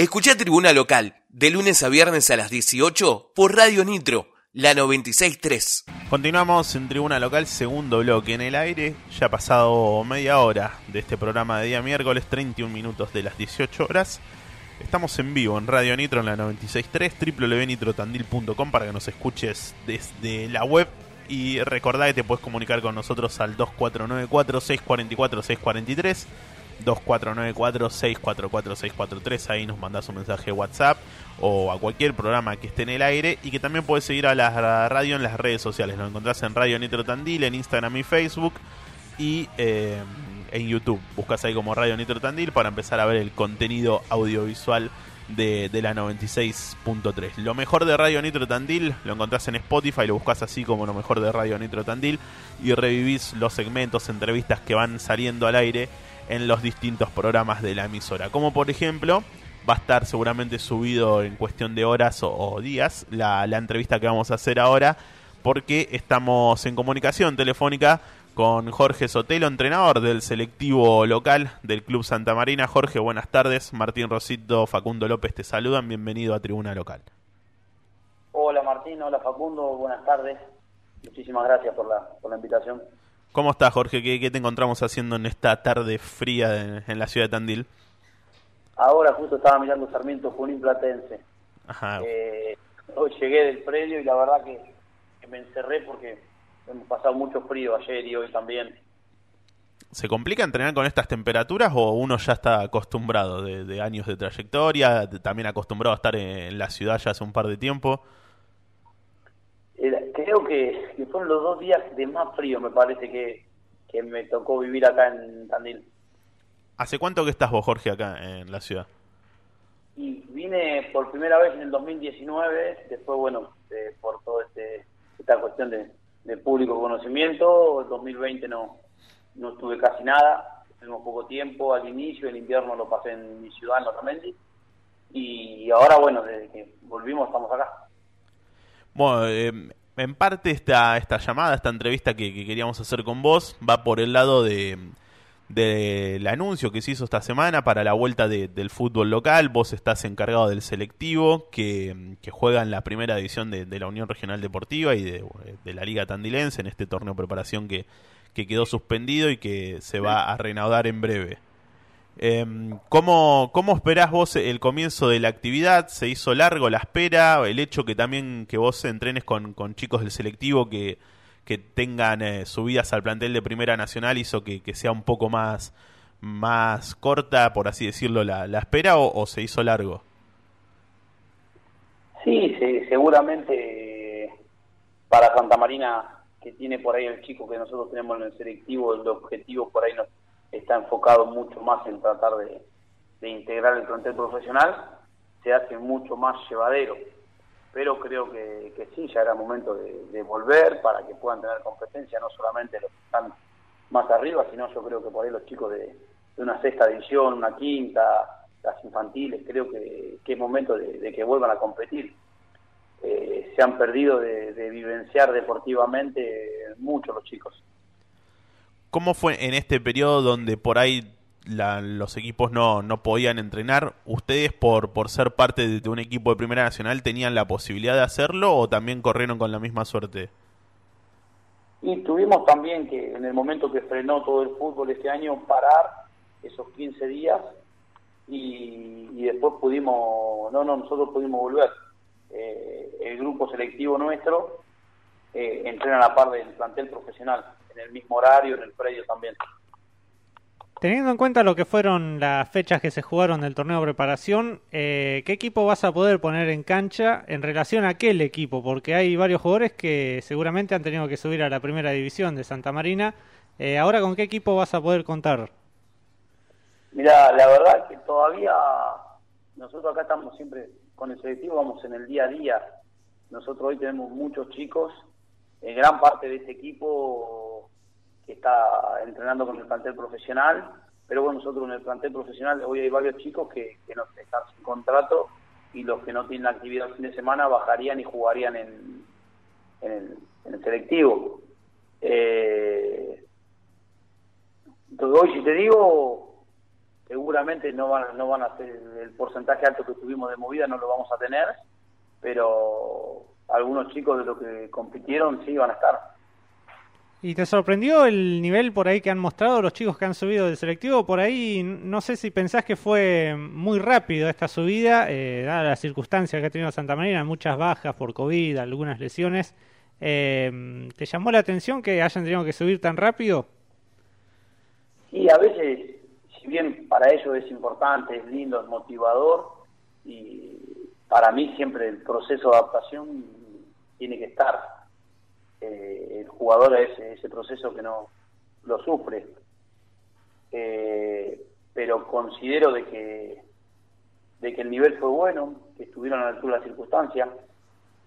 Escucha Tribuna Local, de lunes a viernes a las 18 por Radio Nitro, la 963. Continuamos en Tribuna Local, segundo bloque en el aire. Ya ha pasado media hora de este programa de día miércoles, 31 minutos de las 18 horas. Estamos en vivo en Radio Nitro en la 963, www.nitrotandil.com para que nos escuches desde la web. Y recordá que te puedes comunicar con nosotros al 2494-644-643. 2494-644-643. Ahí nos mandás un mensaje WhatsApp o a cualquier programa que esté en el aire. Y que también puedes seguir a la radio en las redes sociales. Lo encontrás en Radio Nitro Tandil, en Instagram y Facebook. Y eh, en YouTube. Buscas ahí como Radio Nitro Tandil para empezar a ver el contenido audiovisual de, de la 96.3. Lo mejor de Radio Nitro Tandil lo encontrás en Spotify, lo buscas así como lo mejor de Radio Nitro Tandil y revivís los segmentos, entrevistas que van saliendo al aire en los distintos programas de la emisora. Como por ejemplo, va a estar seguramente subido en cuestión de horas o, días la, la entrevista que vamos a hacer ahora porque estamos en comunicación telefónica con Jorge Sotelo, entrenador del selectivo local del Club Santa Marina. Jorge, buenas tardes. Martín Rosito, Facundo López te saludan. Bienvenido a Tribuna Local. Hola Martín, hola Facundo, buenas tardes. Muchísimas gracias por la, por la invitación. ¿Cómo estás, Jorge? ¿Qué, te encontramos haciendo en esta tarde fría en, la ciudad de Tandil? Ahora justo estaba mirando Sarmiento Junín Platense. Ajá. Eh, hoy llegué del predio y la verdad que me encerré porque hemos pasado mucho frío ayer y hoy también. ¿Se complica entrenar con estas temperaturas o uno ya está acostumbrado de, años de trayectoria, también acostumbrado a estar en, la ciudad ya hace un par de tiempo? creo que, fueron los dos días de más frío, me parece que, que me tocó vivir acá en Tandil. ¿Hace cuánto que estás vos, Jorge, acá en la ciudad? Y vine por primera vez en el 2019, después, bueno, por toda este, esta cuestión de, de público conocimiento. El 2020 no, no estuve casi nada, tuvimos poco tiempo al inicio, el invierno lo pasé en mi ciudad, en. Y ahora, bueno, desde que volvimos estamos acá. Bueno, eh, en parte esta, esta llamada, esta entrevista que, queríamos hacer con vos, va por el lado de, del anuncio que se hizo esta semana para la vuelta del fútbol local. Vos estás encargado del selectivo que, juega en la primera división de, la Unión Regional Deportiva y de, la Liga Tandilense en este torneo de preparación que, quedó suspendido y que se va a reanudar en breve. Eh, ¿cómo, ¿Cómo esperás vos el comienzo de la actividad? ¿Se hizo largo la espera? El hecho que también que vos entrenes con, con chicos del selectivo que que tengan eh, subidas al plantel de Primera Nacional hizo que, sea un poco más, más corta, por así decirlo, la, la espera o, se hizo largo? Sí, seguramente para Santa Marina, que tiene por ahí el chico que nosotros tenemos en el selectivo, el objetivo por ahí nos está enfocado mucho más en tratar de, de integrar el plantel profesional, se hace mucho más llevadero pero creo que, que sí, ya era momento de, volver para que puedan tener competencia, no solamente los que están más arriba, sino yo creo que por ahí los chicos de, una sexta división, una quinta, las infantiles, creo que, es momento de, que vuelvan a competir. Eh, se han perdido de, vivenciar deportivamente mucho los chicos. ¿Cómo fue en este periodo donde por ahí los equipos no, no podían entrenar, ¿ustedes por, por ser parte de, un equipo de Primera Nacional tenían la posibilidad de hacerlo o también corrieron con la misma suerte? Y tuvimos también que en el momento que frenó todo el fútbol este año parar esos 15 días y, después pudimos, no, no, nosotros pudimos volver. Eh, el grupo selectivo nuestro eh, entrena a la par del plantel profesional, en el mismo horario, en el predio también. Teniendo en cuenta lo que fueron las fechas que se jugaron del torneo de preparación, eh, ¿qué equipo vas a poder poner en cancha en relación a aquel equipo? Porque hay varios jugadores que seguramente han tenido que subir a la primera división de Santa Marina. Eh, ahora, ¿con qué equipo vas a poder contar? Mira, la verdad que todavía nosotros acá estamos siempre con el selectivo, vamos en el día a día. Nosotros hoy tenemos muchos chicos, en gran parte de este equipo está entrenando con el plantel profesional, pero bueno, nosotros en el plantel profesional hoy hay varios chicos que, no están sin contrato y los que no tienen actividad el fin de semana bajarían y jugarían en, en, el, selectivo. Eh, entonces hoy si te digo, seguramente no van, no van a ser el porcentaje alto que tuvimos de movida, no lo vamos a tener, pero algunos chicos de los que compitieron sí van a estar. ¿Y te sorprendió el nivel por ahí que han mostrado los chicos que han subido del selectivo? Por ahí, no sé si pensás que fue muy rápido esta subida, eh, dada las circunstancias que ha tenido Santa Marina, muchas bajas por COVID, algunas lesiones. Eh, ¿Te llamó la atención que hayan tenido que subir tan rápido? Sí, a veces, si bien para ellos es importante, es lindo, es motivador, y para mí siempre el proceso de adaptación tiene que estar eh, el jugador a ese, proceso que no lo sufre. Eh, pero considero de que de que el nivel fue bueno, que estuvieron a la altura de las circunstancias,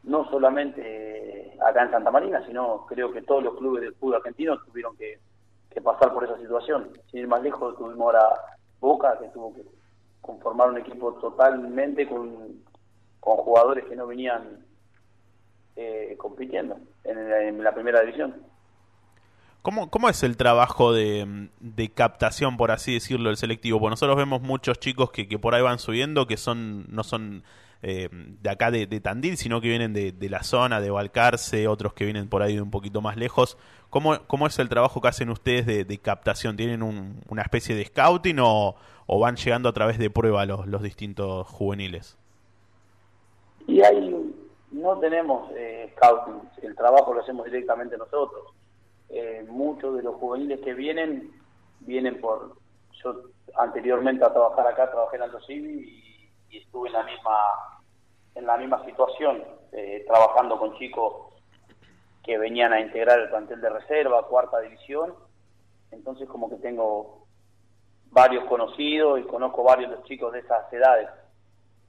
no solamente acá en Santa Marina, sino creo que todos los clubes del fútbol argentino tuvieron que, pasar por esa situación. Sin ir más lejos, tuvimos ahora Boca, que tuvo que conformar un equipo totalmente con, con jugadores que no venían eh, compitiendo en, la primera división. ¿Cómo, ¿Cómo es el trabajo de, captación, por así decirlo, del selectivo? Porque nosotros vemos muchos chicos que, que por ahí van subiendo, que son no son eh, de acá de, Tandil, sino que vienen de, la zona, de Balcarce, otros que vienen por ahí de un poquito más lejos. ¿Cómo, cómo es el trabajo que hacen ustedes de, captación? ¿Tienen una especie de scouting o, o, van llegando a través de prueba los, los distintos juveniles? Y hay no tenemos eh, scouting, el trabajo lo hacemos directamente nosotros. Eh, muchos de los juveniles que vienen, vienen por... Yo anteriormente a trabajar acá trabajé en Alto Civi y, estuve en la misma en la misma situación, eh, trabajando con chicos que venían a integrar el plantel de reserva, cuarta división. Entonces como que tengo varios conocidos y conozco varios de los chicos de esas edades.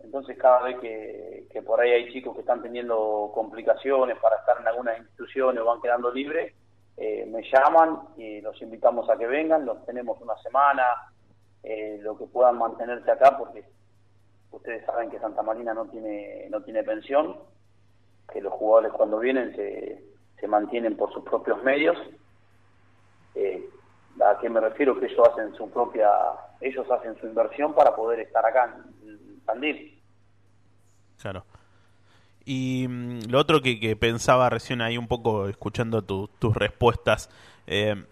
Entonces cada vez que, por ahí hay chicos que están teniendo complicaciones para estar en alguna institución o van quedando libres, eh, me llaman y los invitamos a que vengan, los tenemos una semana, eh, lo que puedan mantenerse acá, porque ustedes saben que Santa Marina no tiene, no tiene pensión, que los jugadores cuando vienen se, se mantienen por sus propios medios. Eh, ¿A qué me refiero? Que ellos hacen su propia, ellos hacen su inversión para poder estar acá en Tandil. Claro. Y mm, lo otro que, pensaba recién ahí un poco escuchando tus respuestas, eh,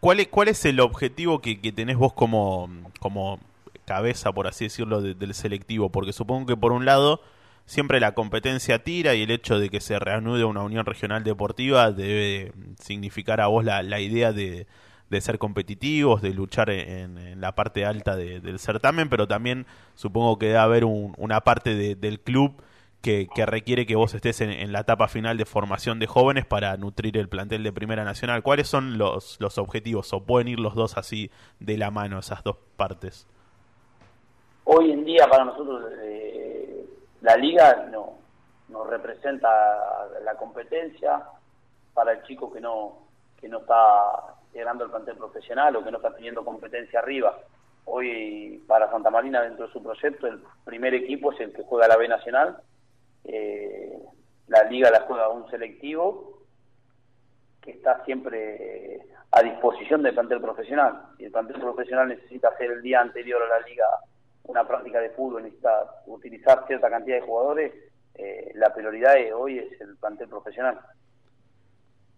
¿cuál, es, ¿cuál es el objetivo que, tenés vos como, como cabeza, por así decirlo, del selectivo? Porque supongo que por un lado siempre la competencia tira y el hecho de que se reanude una unión regional deportiva debe significar a vos la, la idea de, de ser competitivos, de luchar en, la parte alta del certamen, pero también supongo que debe haber una parte del club que, requiere que vos estés en, la etapa final de formación de jóvenes para nutrir el plantel de Primera Nacional. ¿Cuáles son los, los objetivos o pueden ir los dos así de la mano, esas dos partes? Hoy en día para nosotros eh, la liga no nos representa la competencia para el chico que no que no está llegando al plantel profesional o que no está teniendo competencia arriba. Hoy para Santa Marina dentro de su proyecto el primer equipo es el que juega la B Nacional, eh, la liga la juega un selectivo que está siempre a disposición del plantel profesional. Si el plantel profesional necesita hacer el día anterior a la liga una práctica de fútbol, necesita utilizar cierta cantidad de jugadores, eh, la prioridad de hoy es el plantel profesional.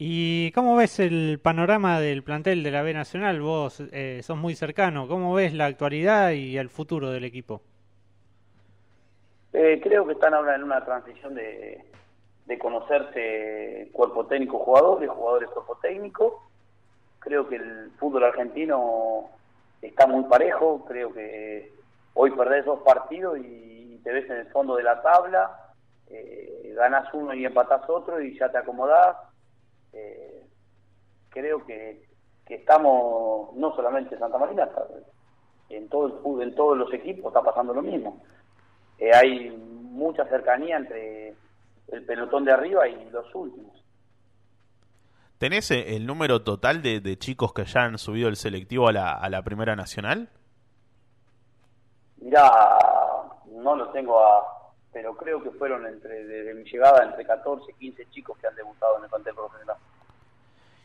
¿Y cómo ves el panorama del plantel de la B Nacional? Vos eh, sos muy cercano. ¿Cómo ves la actualidad y el futuro del equipo? Eh, creo que están ahora en una transición de, conocerse cuerpo técnico jugadores, jugadores cuerpo técnico. Creo que el fútbol argentino está muy parejo. Creo que hoy perdés dos partidos y te ves en el fondo de la tabla. Eh, ganas uno y empatás otro y ya te acomodás eh, creo que, estamos, no solamente en Santa Marina, en todo el fútbol, en todos los equipos está pasando lo mismo. Eh, hay mucha cercanía entre el pelotón de arriba y los últimos. ¿Tenés eh, el número total de, chicos que ya han subido el selectivo a la, a la Primera Nacional? Mirá, no lo tengo a, pero creo que fueron entre desde mi llegada entre 14 y 15 chicos que han debutado en el plantel profesional.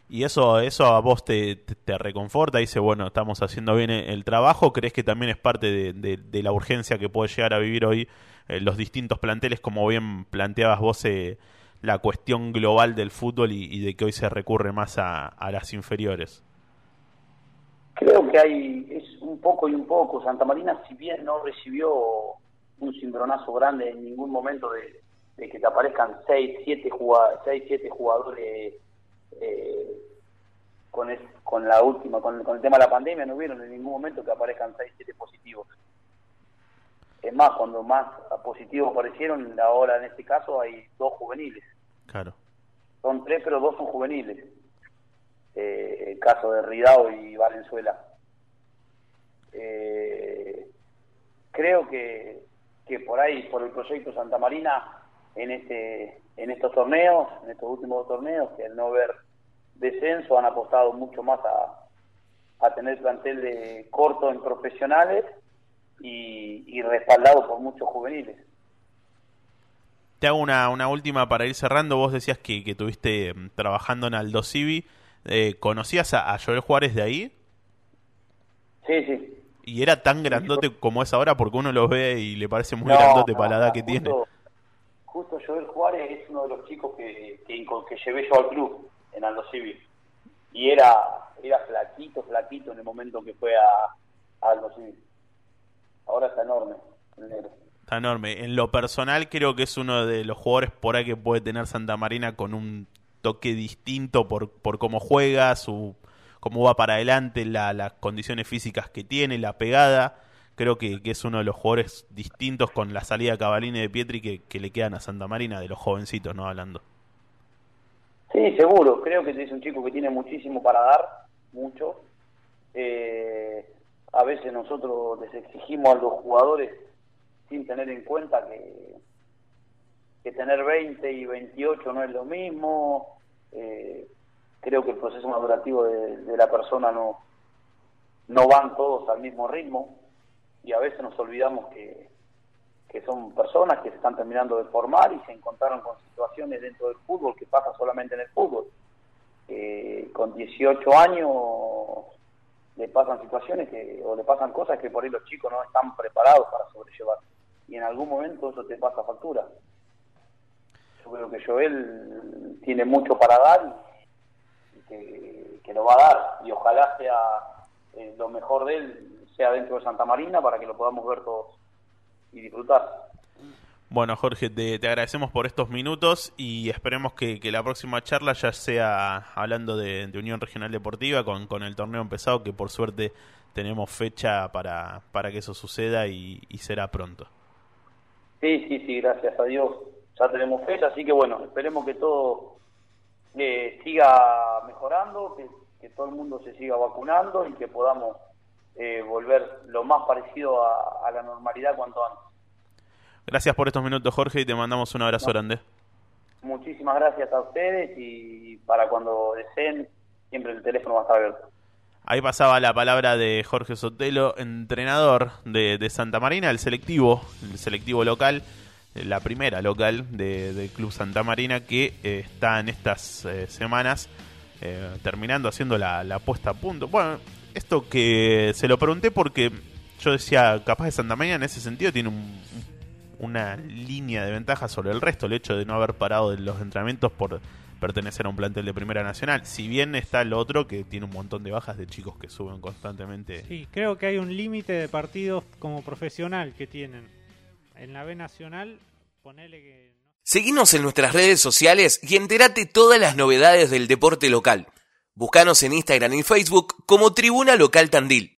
Y eso, eso a vos te, te, reconforta, dice, bueno, estamos haciendo bien el trabajo, ¿crees que también es parte de, de, la urgencia que puede llegar a vivir hoy eh, los distintos planteles, como bien planteabas vos, eh, la cuestión global del fútbol y, de que hoy se recurre más a, a, las inferiores? Creo que hay, es un poco y un poco. Santa Marina, si bien no recibió un cimbronazo grande en ningún momento de, que te aparezcan 6, 7 jugadores, seis, siete jugadores eh, con, con la última, con, el tema de la pandemia, no vieron en ningún momento que aparezcan 6, 7 positivos. Es más, cuando más positivos aparecieron, ahora en este caso hay dos juveniles. Claro. Son tres, pero dos son juveniles. Eh, el caso de Ridao y Valenzuela. Eh, creo que, que por ahí, por el proyecto Santa Marina, en este en estos torneos, en estos últimos torneos, que al no ver descenso han apostado mucho más a, a tener plantel de corto en profesionales y, respaldado por muchos juveniles. Te hago una, una última para ir cerrando. Vos decías que, que estuviste mm, trabajando en Aldo Civi. Eh, ¿Conocías a, a, Joel Juárez de ahí? Sí, sí. ¿Y era tan grandote como es ahora? Porque uno lo ve y le parece muy grandote para la edad que tiene. Justo Joel Juárez es uno de los chicos que, que, que llevé yo al club en Aldo Civi. Y era, era flaquito, flaquito en el momento que fue a, a Aldo Civi ahora está enorme. Está enorme. En lo personal creo que es uno de los jugadores por ahí que puede tener Santa Marina con un toque distinto por, por cómo juega, su cómo va para adelante, las condiciones físicas que tiene, la pegada. Creo que, es uno de los jugadores distintos con la salida de de Pietri que, que le quedan a Santa Marina, de los jovencitos, ¿no? Hablando. Sí, seguro. Creo que es un chico que tiene muchísimo para dar, mucho. Eh, a veces nosotros les exigimos a los jugadores sin tener en cuenta que, que tener 20 y 28 no es lo mismo. Eh, creo que el proceso madurativo de, la persona no, no van todos al mismo ritmo y a veces nos olvidamos que, que son personas que se están terminando de formar y se encontraron con situaciones dentro del fútbol que pasa solamente en el fútbol. Eh, con 18 años le pasan situaciones que, o le pasan cosas que por ahí los chicos no están preparados para sobrellevar. Y en algún momento eso te pasa factura. Yo creo que Joel tiene mucho para dar y que, lo va a dar. Y ojalá sea eh, lo mejor de él, sea dentro de Santa Marina, para que lo podamos ver todos y disfrutar. Bueno, Jorge, te, agradecemos por estos minutos y esperemos que, la próxima charla ya sea hablando de, Unión Regional Deportiva con, con, el torneo empezado, que por suerte tenemos fecha para, para que eso suceda y, será pronto. Sí, sí, sí, gracias a Dios. Ya tenemos fecha, así que bueno, esperemos que todo eh, siga mejorando, que, todo el mundo se siga vacunando y que podamos eh, volver lo más parecido a la normalidad cuanto antes. Gracias por estos minutos, Jorge, y te mandamos un abrazo grande. Muchísimas gracias a ustedes y para cuando deseen, siempre el teléfono va a estar abierto. Ahí pasaba la palabra de Jorge Sotelo, entrenador de, Santa Marina, el selectivo, el selectivo local, la primera local del Club Santa Marina que eh, está en estas eh, semanas eh, terminando haciendo la, la puesta a punto. Bueno, esto que se lo pregunté porque yo decía, capaz de Santa Marina en ese sentido tiene un una línea de ventaja sobre el resto, el hecho de no haber parado de los entrenamientos por pertenecer a un plantel de Primera Nacional. Si bien está el otro que tiene un montón de bajas de chicos que suben constantemente. Sí, creo que hay un límite de partidos como profesional que tienen. En la B Nacional, ponele que... Seguinos en nuestras redes sociales y entérate todas las novedades del deporte local. Búscanos en Instagram y Facebook como Tribuna Local Tandil.